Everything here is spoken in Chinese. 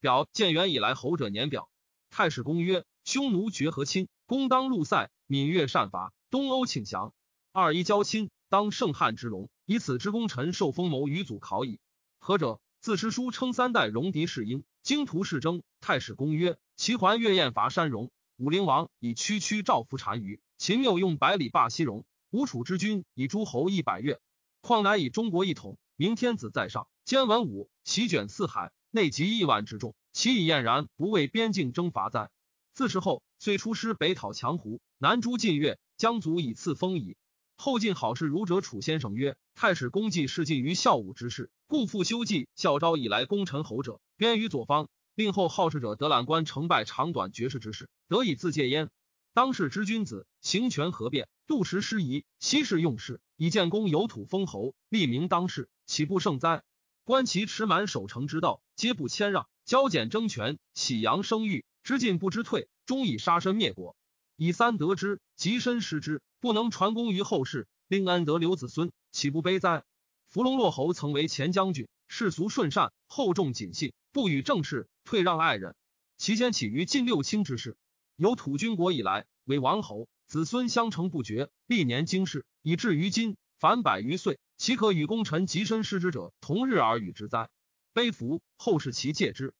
表建元以来侯者年表。太史公曰：匈奴绝和亲，公当入塞，闽越善伐，东欧请降。二一交亲，当圣汉之龙，以此之功臣受封谋于祖考矣。何者？自诗书称三代戎狄士英，经图士征。太史公曰：齐桓越燕伐山戎，武灵王以区区赵服单于，秦谬用百里霸西戎，吴楚之君以诸侯一百越，况乃以中国一统，明天子在上，兼文武，席卷四海，内集亿万之众，其以晏然不为边境征伐哉？自是后，遂出师北讨强胡，南诛晋越，将卒以赐封矣。后晋好事儒者楚先生曰：太史公祭事尽于孝武之事。故复修祭，孝昭以来功臣侯者，编于左方。令后好事者得览观成败长短绝世之事，得以自戒焉。当世之君子，行权合变，度时失仪，息事用事，以建功有土封侯，立名当世，岂不胜哉？观其持满守成之道，皆不谦让，交简争权，喜阳生育，知进不知退，终以杀身灭国。以三得之，及身失之，不能传功于后世，令安得留子孙？岂不悲哉？伏龙洛侯曾为前将军，世俗顺善，厚重谨信，不与政事，退让爱人。其先起于晋六卿之事，由土军国以来，为王侯，子孙相承不绝，历年经世，以至于今，凡百余岁，岂可与功臣及身失之者同日而语之哉？悲服后世其戒之。